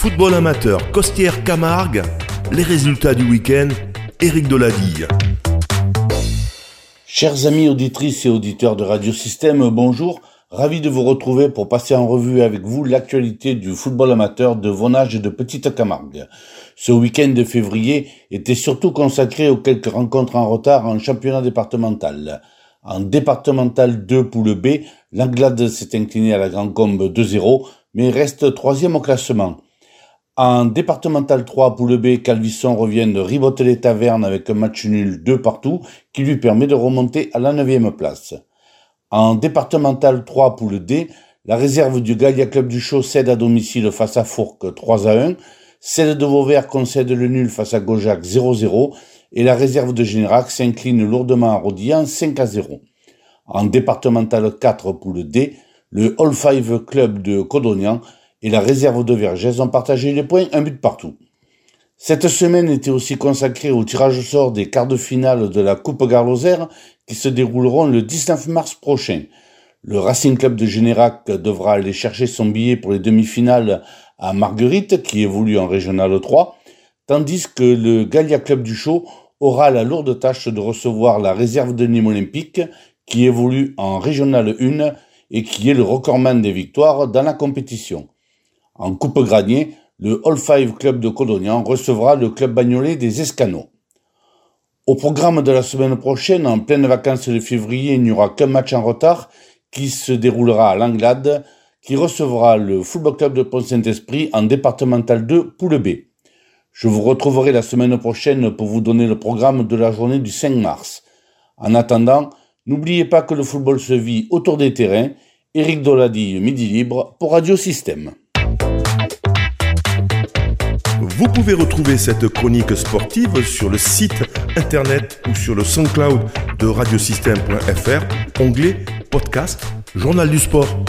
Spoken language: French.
Football amateur, Costière Camargue, les résultats du week-end, Éric Doladille. Chers amis auditrices et auditeurs de Radio Système, bonjour. Ravi de vous retrouver pour passer en revue avec vous l'actualité du football amateur de Vonage et de Petite Camargue. Ce week-end de février était surtout consacré aux quelques rencontres en retard en championnat départemental. En départemental 2 poule B, l'Anglade s'est incliné à la Grand Combe 2-0, mais reste troisième au classement. En départemental 3, poule B, Calvisson revient de riboter les tavernes avec un match nul 2 partout qui lui permet de remonter à la 9 place. En départemental 3, poule D, la réserve du Gallia Club du Chaud cède à domicile face à Fourques 3 à 1, celle de Vauvert concède le nul face à Gojac 0-0 et la réserve de Générac s'incline lourdement à Rodillan 5 à 0. En départemental 4, poule D, le All Five Club de Codognan et la réserve de Vergès ont partagé les points, un but partout. Cette semaine était aussi consacrée au tirage au sort des quarts de finale de la Coupe Garloser qui se dérouleront le 19 mars prochain. Le Racing Club de Générac devra aller chercher son billet pour les demi-finales à Marguerite, qui évolue en Régional 3, tandis que le Gallia Club du Chaud aura la lourde tâche de recevoir la réserve de Nîmes Olympique, qui évolue en Régional 1 et qui est le recordman des victoires dans la compétition. En Coupe Granier, le All Five Club de Codognan recevra le club bagnolais des Escanos. Au programme de la semaine prochaine, en pleine vacances de février, il n'y aura qu'un match en retard qui se déroulera à Langlade, qui recevra le Football Club de Pont-Saint-Esprit en départemental 2 Poule B. Je vous retrouverai la semaine prochaine pour vous donner le programme de la journée du 5 mars. En attendant, n'oubliez pas que le football se vit autour des terrains. Éric Dolady, Midi Libre pour Radio Système. Vous pouvez retrouver cette chronique sportive sur le site internet ou sur le SoundCloud de radiosystème.fr, onglet podcast, journal du sport.